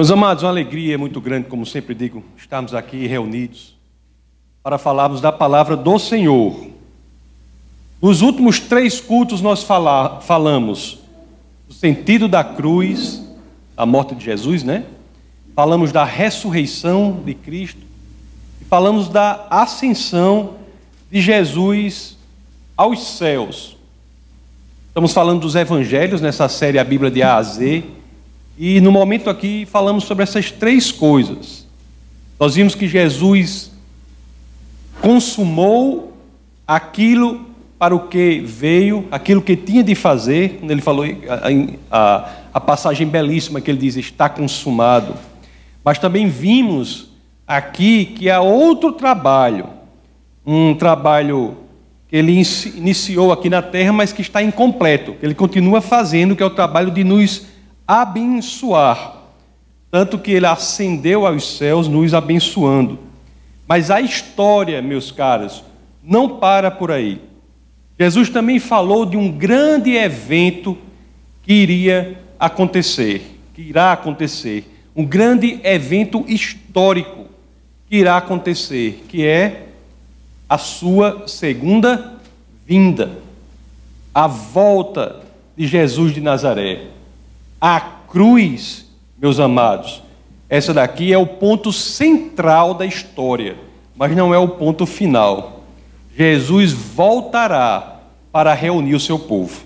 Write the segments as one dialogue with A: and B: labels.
A: Meus amados, uma alegria muito grande, como sempre digo, estarmos aqui reunidos para falarmos da palavra do Senhor. Nos últimos três cultos nós fala, falamos do sentido da cruz, a morte de Jesus, né? Falamos da ressurreição de Cristo e falamos da ascensão de Jesus aos céus. Estamos falando dos evangelhos nessa série A Bíblia de A a Z. E no momento aqui falamos sobre essas três coisas. Nós vimos que Jesus consumou aquilo para o que veio, aquilo que tinha de fazer, quando ele falou a, a, a passagem belíssima que ele diz: está consumado. Mas também vimos aqui que há outro trabalho, um trabalho que ele iniciou aqui na terra, mas que está incompleto, ele continua fazendo, que é o trabalho de nos abençoar. Tanto que ele ascendeu aos céus, nos abençoando. Mas a história, meus caros, não para por aí. Jesus também falou de um grande evento que iria acontecer, que irá acontecer. Um grande evento histórico que irá acontecer, que é a sua segunda vinda, a volta de Jesus de Nazaré. A cruz, meus amados, essa daqui é o ponto central da história, mas não é o ponto final. Jesus voltará para reunir o seu povo.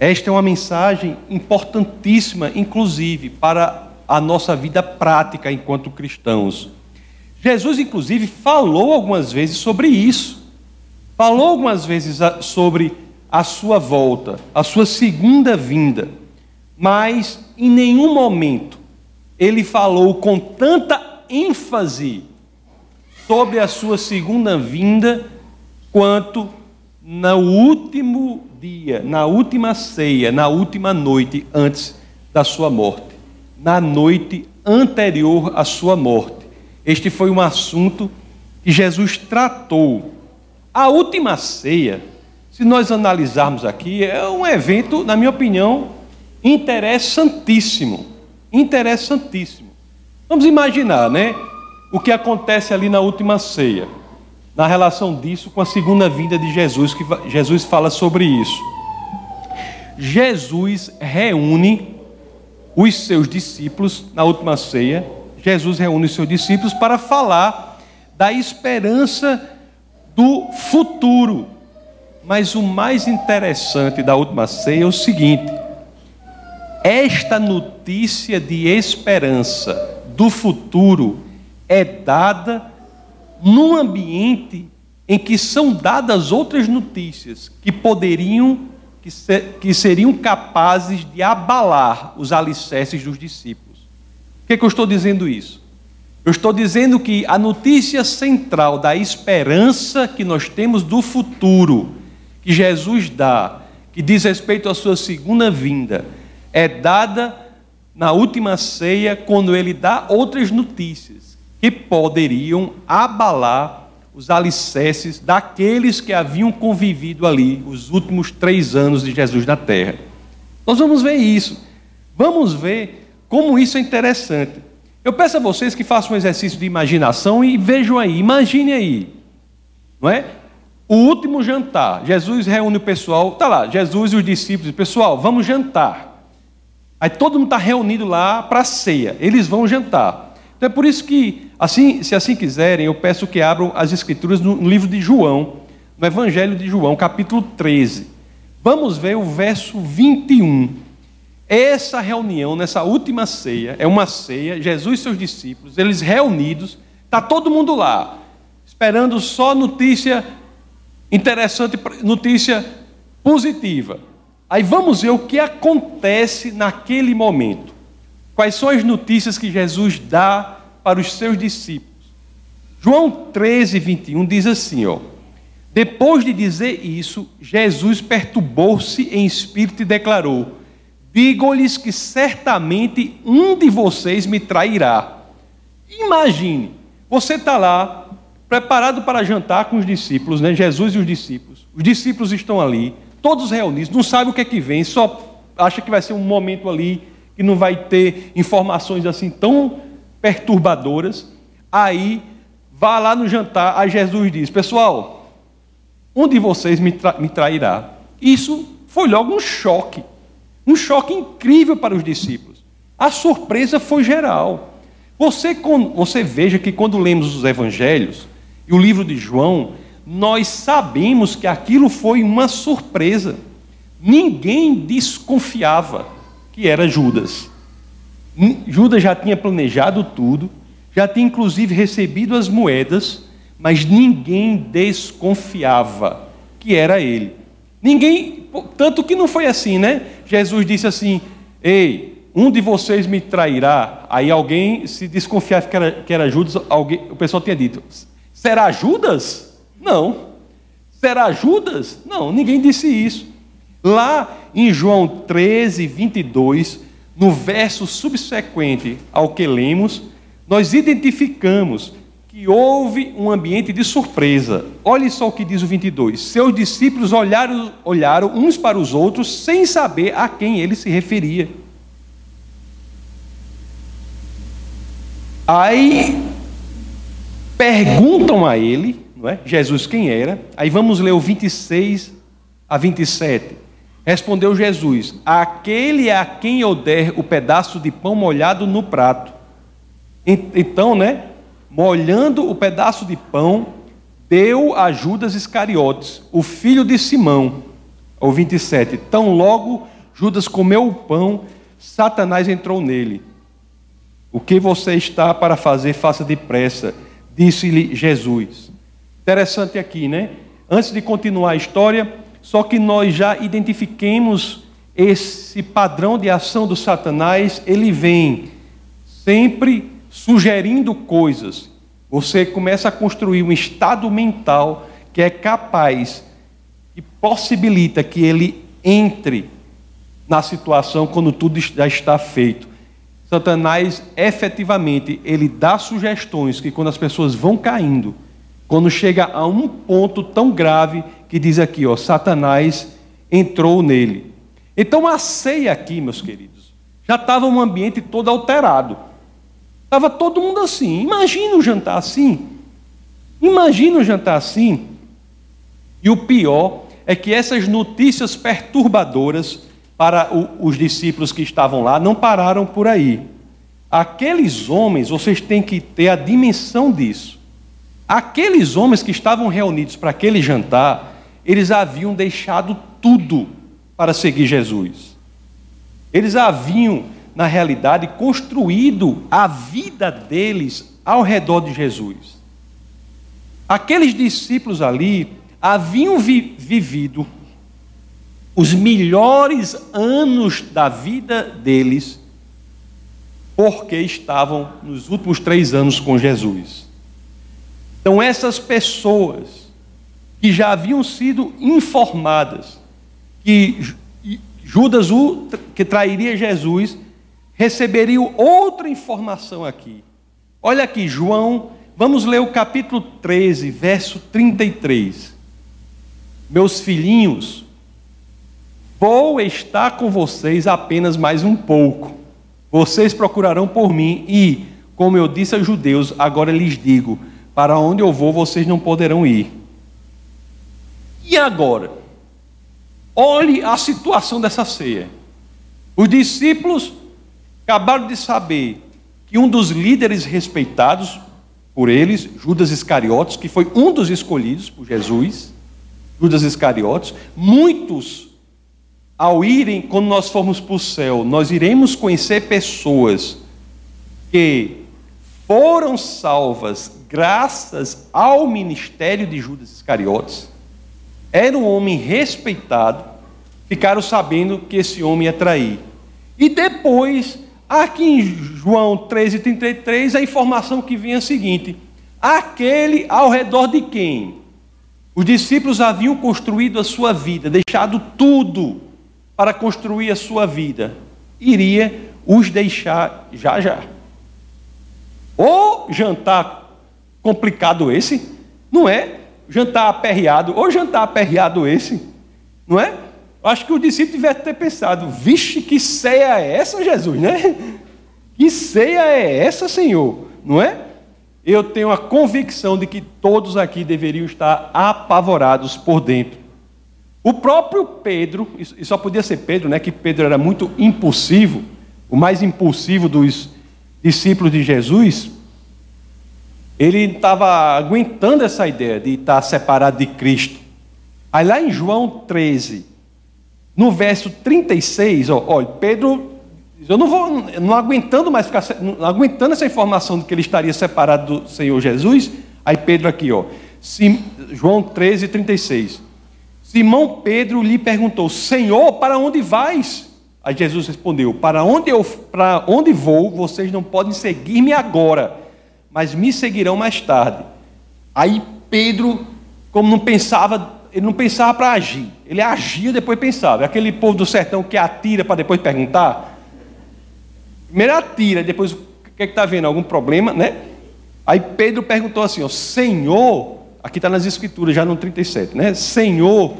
A: Esta é uma mensagem importantíssima, inclusive, para a nossa vida prática enquanto cristãos. Jesus, inclusive, falou algumas vezes sobre isso. Falou algumas vezes sobre a sua volta, a sua segunda vinda. Mas em nenhum momento ele falou com tanta ênfase sobre a sua segunda vinda quanto no último dia, na última ceia, na última noite antes da sua morte, na noite anterior à sua morte. Este foi um assunto que Jesus tratou. A última ceia, se nós analisarmos aqui, é um evento, na minha opinião, interessantíssimo. Interessantíssimo. Vamos imaginar, né? O que acontece ali na última ceia, na relação disso com a segunda vinda de Jesus, que Jesus fala sobre isso. Jesus reúne os seus discípulos na última ceia Jesus reúne os seus discípulos para falar da esperança do futuro. Mas o mais interessante da última ceia é o seguinte: esta notícia de esperança do futuro é dada num ambiente em que são dadas outras notícias que poderiam, que, ser, que seriam capazes de abalar os alicerces dos discípulos. Por que, que eu estou dizendo isso? Eu estou dizendo que a notícia central da esperança que nós temos do futuro, que Jesus dá, que diz respeito à sua segunda vinda, é dada na última ceia, quando ele dá outras notícias que poderiam abalar os alicerces daqueles que haviam convivido ali os últimos três anos de Jesus na terra. Nós vamos ver isso. Vamos ver como isso é interessante. Eu peço a vocês que façam um exercício de imaginação e vejam aí, imagine aí, não é? O último jantar, Jesus reúne o pessoal, tá lá, Jesus e os discípulos, pessoal, vamos jantar. Aí todo mundo está reunido lá para a ceia, eles vão jantar. Então é por isso que, assim, se assim quiserem, eu peço que abram as escrituras no livro de João, no Evangelho de João, capítulo 13. Vamos ver o verso 21. Essa reunião, nessa última ceia, é uma ceia, Jesus e seus discípulos, eles reunidos, está todo mundo lá, esperando só notícia interessante, notícia positiva. Aí vamos ver o que acontece naquele momento. Quais são as notícias que Jesus dá para os seus discípulos? João 13, 21 diz assim: ó, depois de dizer isso, Jesus perturbou-se em espírito e declarou: Digo-lhes que certamente um de vocês me trairá. Imagine, você está lá, preparado para jantar com os discípulos, né? Jesus e os discípulos. Os discípulos estão ali, todos reunidos, não sabem o que é que vem, só acha que vai ser um momento ali que não vai ter informações assim tão perturbadoras. Aí, vá lá no jantar, aí Jesus diz: Pessoal, um de vocês me, tra me trairá. Isso foi logo um choque, um choque incrível para os discípulos. A surpresa foi geral. Você, você veja que quando lemos os evangelhos e o livro de João, nós sabemos que aquilo foi uma surpresa. Ninguém desconfiava que era Judas. Judas já tinha planejado tudo, já tinha inclusive recebido as moedas, mas ninguém desconfiava que era ele. Ninguém, tanto que não foi assim, né? Jesus disse assim: Ei, um de vocês me trairá. Aí alguém, se desconfiava que era, que era Judas, alguém, o pessoal tinha dito: Será Judas? Não. Será Judas? Não, ninguém disse isso. Lá em João 13, 22, no verso subsequente ao que lemos, nós identificamos que houve um ambiente de surpresa. Olhe só o que diz o 22. Seus discípulos olharam, olharam uns para os outros sem saber a quem ele se referia. Aí perguntam a ele, é? Jesus quem era. Aí vamos ler o 26 a 27. Respondeu Jesus: Aquele a quem eu der o pedaço de pão molhado no prato. Então, né? Molhando o pedaço de pão, deu a Judas Iscariotes, o filho de Simão. O 27. Tão logo Judas comeu o pão, Satanás entrou nele. O que você está para fazer, faça depressa, disse-lhe Jesus. Interessante aqui, né? Antes de continuar a história, só que nós já identifiquemos esse padrão de ação do Satanás, ele vem sempre sugerindo coisas. Você começa a construir um estado mental que é capaz e possibilita que ele entre na situação quando tudo já está feito. Satanás efetivamente ele dá sugestões que quando as pessoas vão caindo, quando chega a um ponto tão grave que diz aqui, ó, Satanás entrou nele. Então a ceia aqui, meus queridos, já estava um ambiente todo alterado. Estava todo mundo assim. Imagina o jantar assim. Imagina o jantar assim. E o pior é que essas notícias perturbadoras para o, os discípulos que estavam lá não pararam por aí. Aqueles homens, vocês têm que ter a dimensão disso. Aqueles homens que estavam reunidos para aquele jantar, eles haviam deixado tudo para seguir Jesus. Eles haviam, na realidade, construído a vida deles ao redor de Jesus. Aqueles discípulos ali haviam vi vivido os melhores anos da vida deles porque estavam nos últimos três anos com Jesus. Então, essas pessoas que já haviam sido informadas que Judas, o que trairia Jesus, receberiam outra informação aqui. Olha aqui, João, vamos ler o capítulo 13, verso 33. Meus filhinhos, vou estar com vocês apenas mais um pouco. Vocês procurarão por mim e, como eu disse aos judeus, agora lhes digo: para onde eu vou, vocês não poderão ir. E agora? Olhe a situação dessa ceia. Os discípulos acabaram de saber que um dos líderes respeitados por eles, Judas Iscariotes, que foi um dos escolhidos por Jesus, Judas Iscariotes, muitos, ao irem, quando nós formos para o céu, nós iremos conhecer pessoas que foram salvas graças ao ministério de Judas Iscariotes era um homem respeitado, ficaram sabendo que esse homem ia trair. E depois, aqui em João 13,33, a informação que vinha é a seguinte: aquele ao redor de quem? Os discípulos haviam construído a sua vida, deixado tudo para construir a sua vida, iria os deixar já já. Ou jantar complicado esse, não é? jantar aperreado, ou jantar aperreado esse, não é? Acho que o discípulo tivesse ter pensado: vixe, que ceia é essa, Jesus, né? Que ceia é essa, Senhor? Não é? Eu tenho a convicção de que todos aqui deveriam estar apavorados por dentro. O próprio Pedro, e só podia ser Pedro, né? Que Pedro era muito impulsivo, o mais impulsivo dos discípulos de Jesus. Ele estava aguentando essa ideia de estar separado de Cristo. Aí lá em João 13, no verso 36, ó, olha, Pedro, eu não vou, não aguentando mais ficar, não aguentando essa informação de que ele estaria separado do Senhor Jesus, aí Pedro aqui, ó, João 13, 36. Simão Pedro lhe perguntou: Senhor, para onde vais? Aí Jesus respondeu: Para onde eu, para onde vou, vocês não podem seguir-me agora, mas me seguirão mais tarde. Aí Pedro, como não pensava ele não pensava para agir, ele agia depois pensava. É aquele povo do sertão que atira para depois perguntar. Primeiro atira, depois o que é está vendo? Algum problema, né? Aí Pedro perguntou assim: ó, Senhor, aqui está nas Escrituras, já no 37, né? Senhor,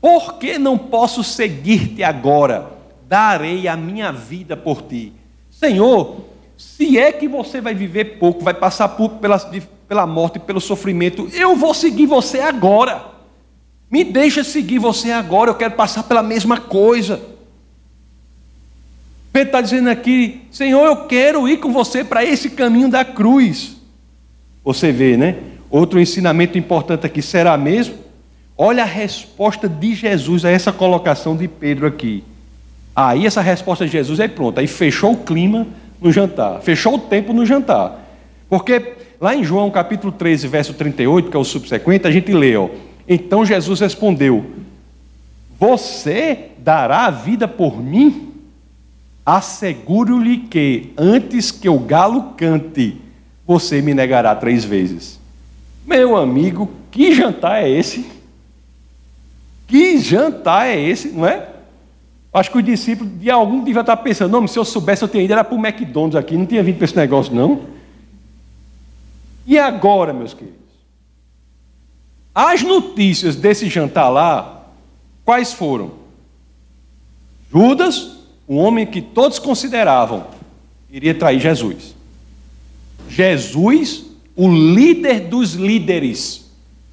A: por que não posso seguir-te agora? Darei a minha vida por ti. Senhor, se é que você vai viver pouco, vai passar por, pela, pela morte, pelo sofrimento, eu vou seguir você agora. Me deixa seguir você agora, eu quero passar pela mesma coisa. Pedro está dizendo aqui, Senhor, eu quero ir com você para esse caminho da cruz. Você vê, né? Outro ensinamento importante aqui, será mesmo? Olha a resposta de Jesus a essa colocação de Pedro aqui. Aí essa resposta de Jesus é pronta. Aí fechou o clima no jantar, fechou o tempo no jantar. Porque lá em João capítulo 13, verso 38, que é o subsequente, a gente lê, ó. Então Jesus respondeu: Você dará a vida por mim? Asseguro-lhe que, antes que o galo cante, você me negará três vezes. Meu amigo, que jantar é esse? Que jantar é esse, não é? Acho que os discípulos de algum devia estar pensando, não, se eu soubesse eu tinha ido, era para o McDonald's aqui, não tinha vindo para esse negócio, não. E agora, meus queridos? As notícias desse jantar lá, quais foram? Judas, um homem que todos consideravam iria trair Jesus. Jesus, o líder dos líderes,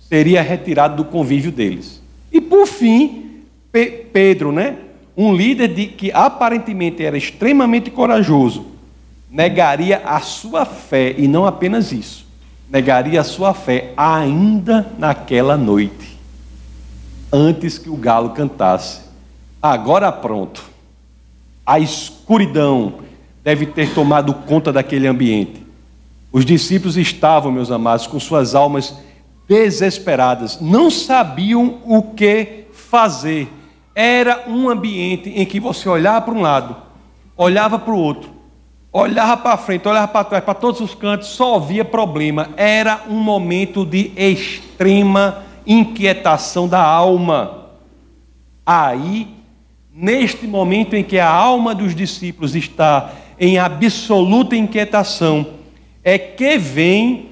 A: seria retirado do convívio deles. E por fim, Pe Pedro, né? Um líder de, que aparentemente era extremamente corajoso, negaria a sua fé e não apenas isso negaria a sua fé ainda naquela noite, antes que o galo cantasse. Agora pronto. A escuridão deve ter tomado conta daquele ambiente. Os discípulos estavam, meus amados, com suas almas desesperadas, não sabiam o que fazer. Era um ambiente em que você olhava para um lado, olhava para o outro, olhava para frente, olhava para trás, para todos os cantos, só havia problema. Era um momento de extrema inquietação da alma. Aí, neste momento em que a alma dos discípulos está em absoluta inquietação, é que vem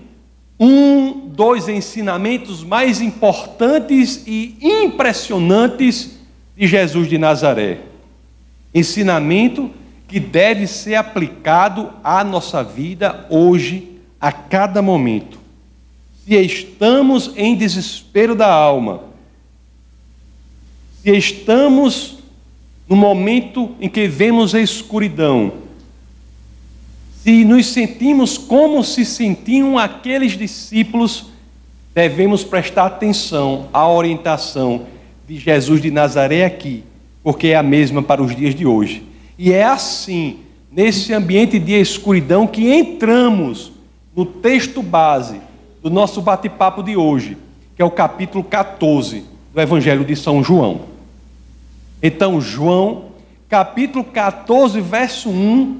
A: um dos ensinamentos mais importantes e impressionantes de Jesus de Nazaré. Ensinamento que deve ser aplicado à nossa vida hoje, a cada momento. Se estamos em desespero da alma, se estamos no momento em que vemos a escuridão, se nos sentimos como se sentiam aqueles discípulos, devemos prestar atenção à orientação de Jesus de Nazaré aqui, porque é a mesma para os dias de hoje. E é assim, nesse ambiente de escuridão, que entramos no texto base do nosso bate-papo de hoje, que é o capítulo 14 do Evangelho de São João. Então, João, capítulo 14, verso 1,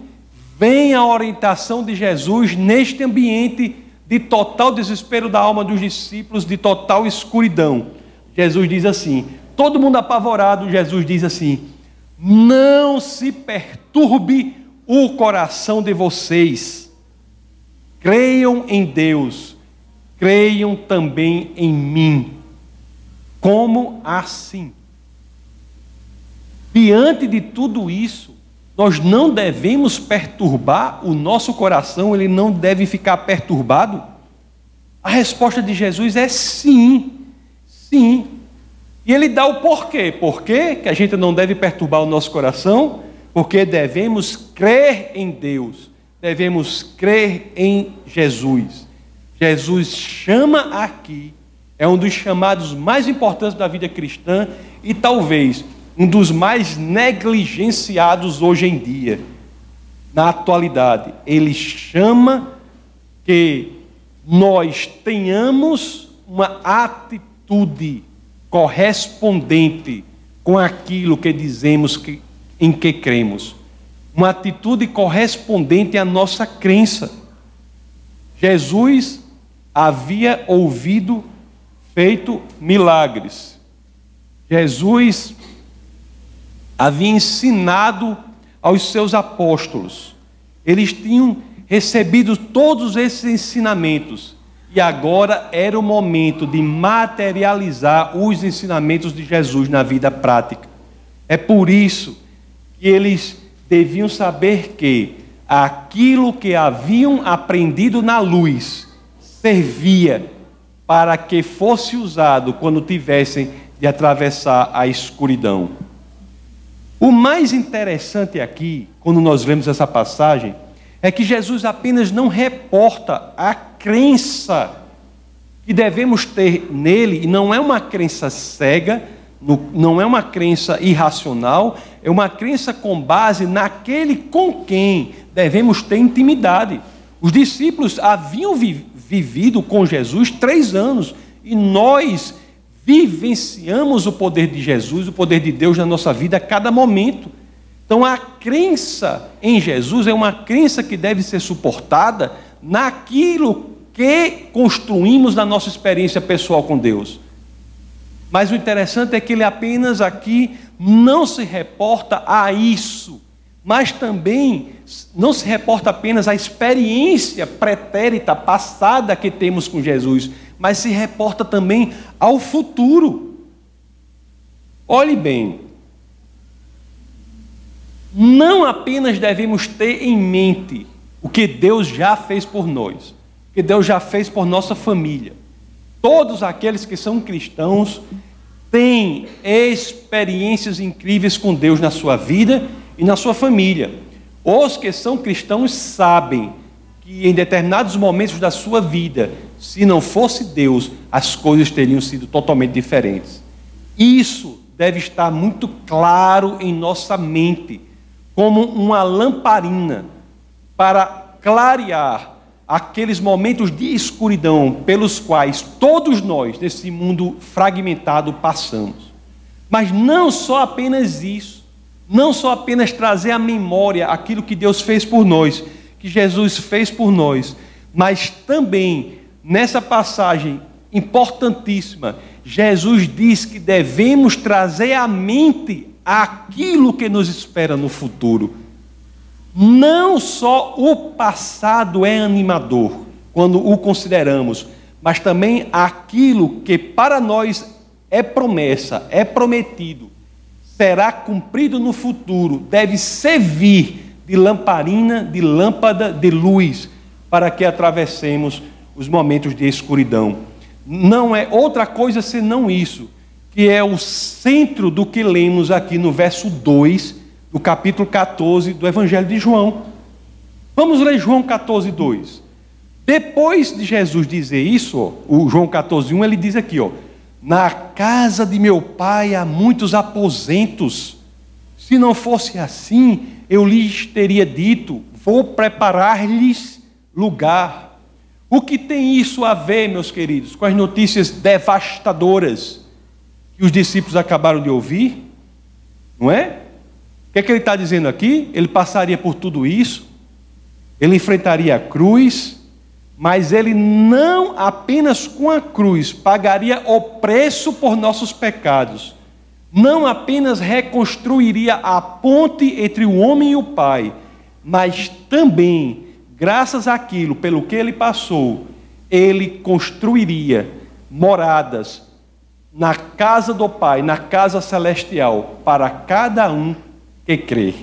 A: vem a orientação de Jesus neste ambiente de total desespero da alma dos discípulos, de total escuridão. Jesus diz assim: todo mundo apavorado, Jesus diz assim: não se perturbe o coração de vocês. Creiam em Deus, creiam também em mim. Como assim? Diante de tudo isso, nós não devemos perturbar o nosso coração, ele não deve ficar perturbado? A resposta de Jesus é sim, sim. E ele dá o porquê. Por quê que a gente não deve perturbar o nosso coração? Porque devemos crer em Deus, devemos crer em Jesus. Jesus chama aqui, é um dos chamados mais importantes da vida cristã e talvez um dos mais negligenciados hoje em dia, na atualidade. Ele chama que nós tenhamos uma atitude correspondente com aquilo que dizemos que, em que cremos. Uma atitude correspondente à nossa crença. Jesus havia ouvido, feito milagres. Jesus havia ensinado aos seus apóstolos. Eles tinham recebido todos esses ensinamentos e agora era o momento de materializar os ensinamentos de Jesus na vida prática. É por isso que eles deviam saber que aquilo que haviam aprendido na luz servia para que fosse usado quando tivessem de atravessar a escuridão. O mais interessante aqui, quando nós lemos essa passagem, é que Jesus apenas não reporta a crença que devemos ter nele, e não é uma crença cega, não é uma crença irracional, é uma crença com base naquele com quem devemos ter intimidade. Os discípulos haviam vivido com Jesus três anos e nós vivenciamos o poder de Jesus, o poder de Deus na nossa vida a cada momento. Então a crença em Jesus é uma crença que deve ser suportada naquilo que construímos na nossa experiência pessoal com Deus. Mas o interessante é que ele apenas aqui não se reporta a isso, mas também não se reporta apenas à experiência pretérita, passada que temos com Jesus, mas se reporta também ao futuro. Olhe bem, não apenas devemos ter em mente o que Deus já fez por nós, o que Deus já fez por nossa família. Todos aqueles que são cristãos têm experiências incríveis com Deus na sua vida e na sua família. Os que são cristãos sabem que em determinados momentos da sua vida, se não fosse Deus, as coisas teriam sido totalmente diferentes. Isso deve estar muito claro em nossa mente, como uma lamparina para clarear aqueles momentos de escuridão pelos quais todos nós, nesse mundo fragmentado, passamos. Mas não só apenas isso, não só apenas trazer à memória aquilo que Deus fez por nós, que Jesus fez por nós, mas também nessa passagem importantíssima, Jesus diz que devemos trazer à mente aquilo que nos espera no futuro. Não só o passado é animador quando o consideramos, mas também aquilo que para nós é promessa, é prometido, será cumprido no futuro, deve servir de lamparina, de lâmpada de luz, para que atravessemos os momentos de escuridão. Não é outra coisa senão isso, que é o centro do que lemos aqui no verso 2 do capítulo 14 do Evangelho de João. Vamos ler João 14, 2. Depois de Jesus dizer isso, o João 14, 1, ele diz aqui, ó, na casa de meu pai há muitos aposentos. Se não fosse assim, eu lhes teria dito: vou preparar-lhes lugar. O que tem isso a ver, meus queridos, com as notícias devastadoras que os discípulos acabaram de ouvir? Não é? O que, é que ele está dizendo aqui? Ele passaria por tudo isso, ele enfrentaria a cruz, mas ele não apenas com a cruz pagaria o preço por nossos pecados não apenas reconstruiria a ponte entre o homem e o Pai, mas também, graças àquilo pelo que ele passou, ele construiria moradas na casa do Pai, na casa celestial, para cada um que crê.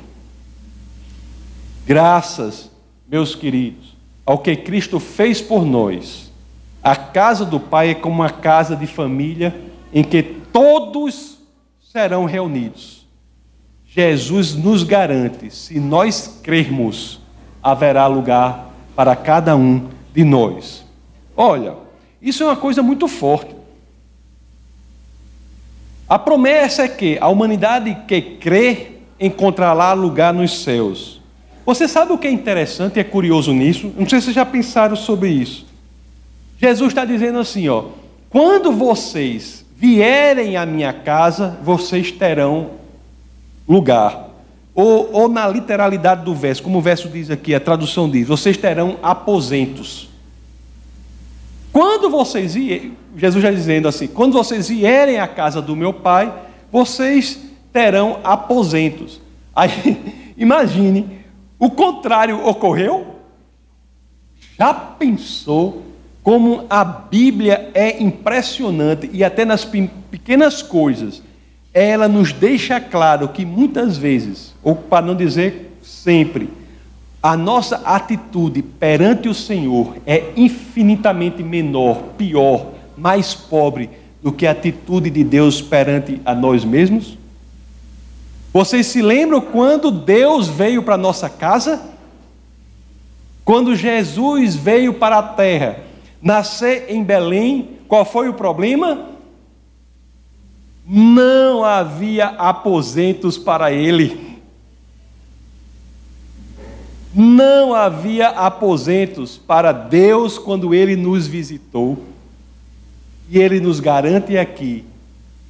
A: Graças, meus queridos, ao que Cristo fez por nós. A casa do Pai é como uma casa de família em que todos serão reunidos. Jesus nos garante, se nós crermos, haverá lugar para cada um de nós. Olha, isso é uma coisa muito forte. A promessa é que a humanidade que crê encontrará lugar nos céus. Você sabe o que é interessante e é curioso nisso? Não sei se vocês já pensaram sobre isso. Jesus está dizendo assim, ó, quando vocês vierem à minha casa, vocês terão lugar. Ou, ou, na literalidade do verso, como o verso diz aqui, a tradução diz, vocês terão aposentos. Quando vocês vierem, Jesus já dizendo assim, quando vocês vierem à casa do meu pai, vocês terão aposentos. Aí, imagine, o contrário ocorreu? Já pensou como a Bíblia é impressionante e até nas pequenas coisas, ela nos deixa claro que muitas vezes, ou para não dizer sempre, a nossa atitude perante o Senhor é infinitamente menor, pior, mais pobre do que a atitude de Deus perante a nós mesmos? Vocês se lembram quando Deus veio para nossa casa? Quando Jesus veio para a terra, nascer em Belém, qual foi o problema? Não havia aposentos para ele. Não havia aposentos para Deus quando ele nos visitou. E ele nos garante aqui: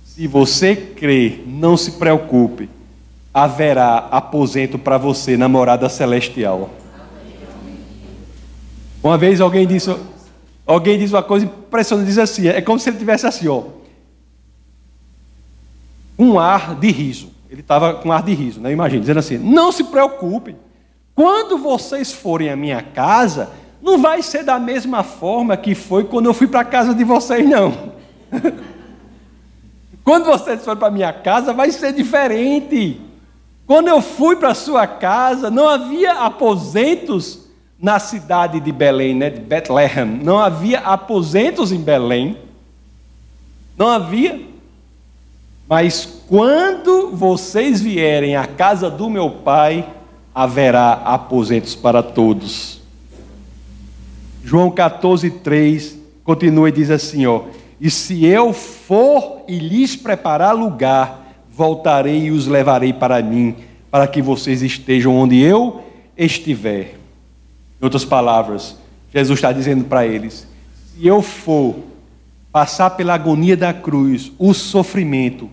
A: se você crê, não se preocupe, haverá aposento para você na morada celestial. Uma vez alguém disse, alguém disse uma coisa impressionante, diz assim, é como se ele tivesse assim, ó, um ar de riso. Ele estava com um ar de riso, né? Imagina, dizendo assim: não se preocupem, quando vocês forem à minha casa, não vai ser da mesma forma que foi quando eu fui para a casa de vocês, não. quando vocês forem para a minha casa, vai ser diferente. Quando eu fui para sua casa, não havia aposentos na cidade de Belém, né, de Bethlehem. Não havia aposentos em Belém. Não havia. Mas quando vocês vierem à casa do meu pai, haverá aposentos para todos. João 14, 3 continua e diz assim: ó, E se eu for e lhes preparar lugar, voltarei e os levarei para mim, para que vocês estejam onde eu estiver. Em outras palavras, Jesus está dizendo para eles: se eu for passar pela agonia da cruz, o sofrimento,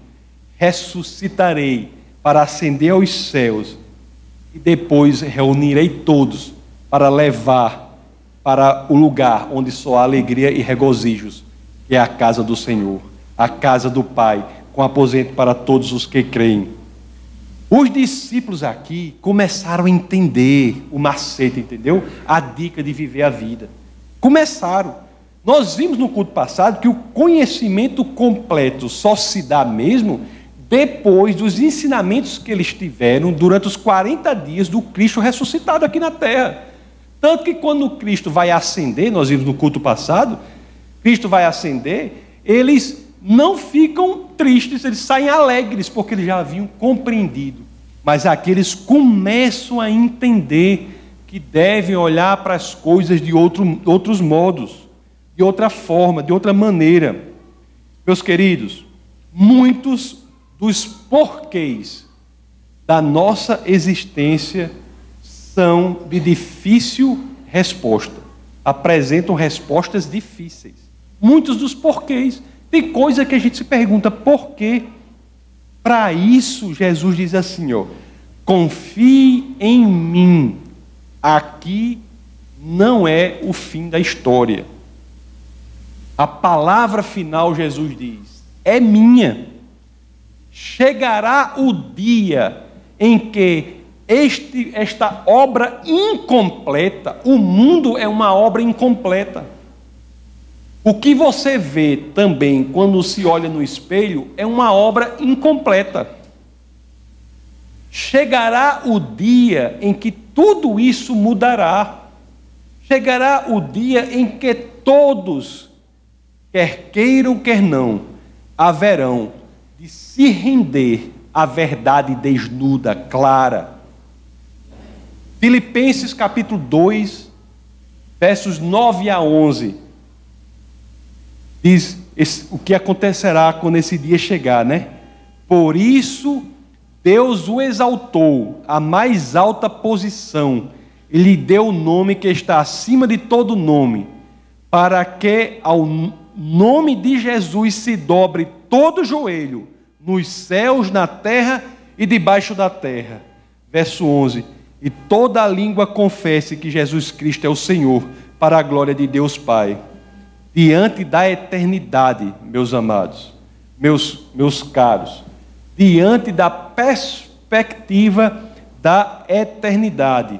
A: ressuscitarei para ascender aos céus e depois reunirei todos para levar para o lugar onde só há alegria e regozijos, que é a casa do Senhor, a casa do Pai, com aposento para todos os que creem. Os discípulos aqui começaram a entender o macete, entendeu? A dica de viver a vida. Começaram. Nós vimos no culto passado que o conhecimento completo só se dá mesmo depois dos ensinamentos que eles tiveram durante os 40 dias do Cristo ressuscitado aqui na terra. Tanto que quando Cristo vai ascender, nós vimos no culto passado, Cristo vai ascender, eles não ficam tristes, eles saem alegres, porque eles já haviam compreendido. Mas aqueles começam a entender que devem olhar para as coisas de outro, outros modos, de outra forma, de outra maneira. Meus queridos, muitos dos porquês da nossa existência são de difícil resposta, apresentam respostas difíceis. Muitos dos porquês. Tem coisa que a gente se pergunta por quê? Para isso, Jesus diz assim: ó, confie em mim. Aqui não é o fim da história. A palavra final, Jesus diz, é minha. Chegará o dia em que este, esta obra incompleta, o mundo é uma obra incompleta. O que você vê também quando se olha no espelho é uma obra incompleta. Chegará o dia em que tudo isso mudará. Chegará o dia em que todos, quer queiram, quer não, haverão de se render à verdade desnuda, clara. Filipenses capítulo 2, versos 9 a 11, diz esse, o que acontecerá quando esse dia chegar, né? Por isso, Deus o exaltou à mais alta posição e lhe deu o nome que está acima de todo nome, para que ao nome de Jesus se dobre todo joelho, nos céus, na terra e debaixo da terra. Verso 11: E toda língua confesse que Jesus Cristo é o Senhor, para a glória de Deus Pai. Diante da eternidade, meus amados, meus, meus caros, diante da perspectiva da eternidade,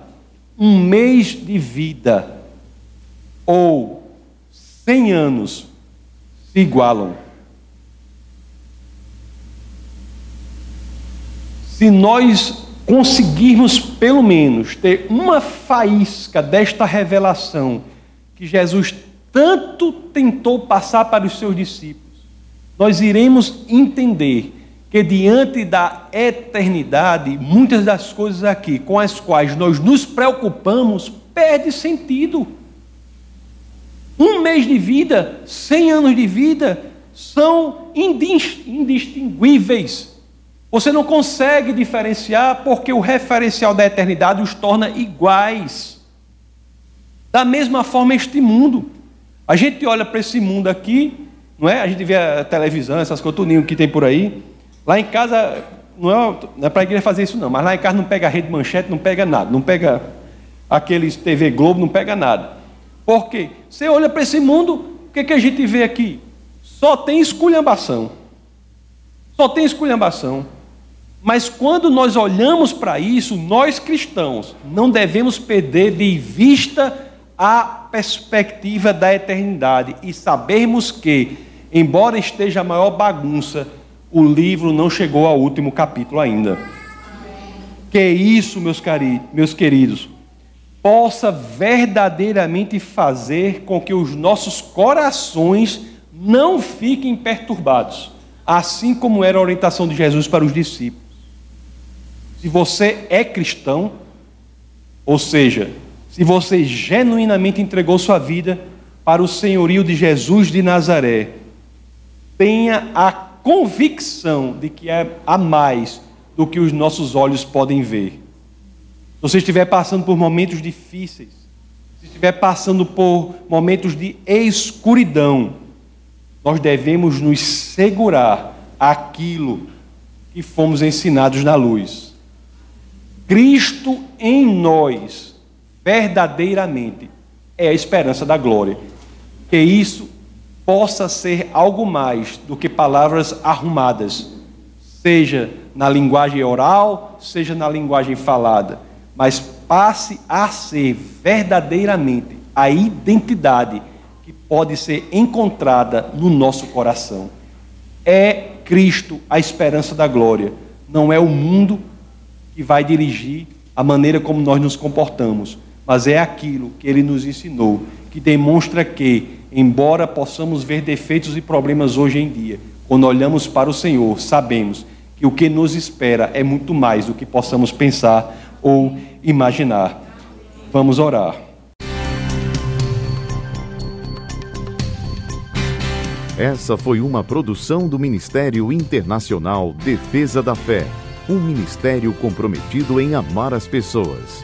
A: um mês de vida ou cem anos se igualam. Se nós conseguirmos, pelo menos, ter uma faísca desta revelação que Jesus tanto tentou passar para os seus discípulos, nós iremos entender que diante da eternidade, muitas das coisas aqui com as quais nós nos preocupamos perde sentido. Um mês de vida, cem anos de vida, são indistinguíveis. Você não consegue diferenciar porque o referencial da eternidade os torna iguais. Da mesma forma, este mundo. A gente olha para esse mundo aqui, não é? A gente vê a televisão, essas coisas, que tem por aí. Lá em casa, não é, é para a igreja fazer isso não, mas lá em casa não pega rede manchete, não pega nada, não pega aqueles TV Globo, não pega nada. Por quê? Você olha para esse mundo, o que, que a gente vê aqui? Só tem esculhambação. Só tem esculhambação. Mas quando nós olhamos para isso, nós cristãos não devemos perder de vista a perspectiva da eternidade e sabermos que, embora esteja a maior bagunça, o livro não chegou ao último capítulo ainda. Que isso, meus, cari meus queridos, possa verdadeiramente fazer com que os nossos corações não fiquem perturbados, assim como era a orientação de Jesus para os discípulos. Se você é cristão, ou seja, se você genuinamente entregou sua vida para o senhorio de Jesus de Nazaré, tenha a convicção de que é a mais do que os nossos olhos podem ver. Se você estiver passando por momentos difíceis, se estiver passando por momentos de escuridão, nós devemos nos segurar aquilo que fomos ensinados na luz. Cristo em nós, verdadeiramente, é a esperança da glória. Que isso possa ser algo mais do que palavras arrumadas, seja na linguagem oral, seja na linguagem falada, mas passe a ser verdadeiramente a identidade que pode ser encontrada no nosso coração. É Cristo a esperança da glória, não é o mundo que vai dirigir a maneira como nós nos comportamos, mas é aquilo que ele nos ensinou, que demonstra que embora possamos ver defeitos e problemas hoje em dia, quando olhamos para o Senhor, sabemos que o que nos espera é muito mais do que possamos pensar ou imaginar. Vamos orar.
B: Essa foi uma produção do Ministério Internacional Defesa da Fé, um ministério comprometido em amar as pessoas,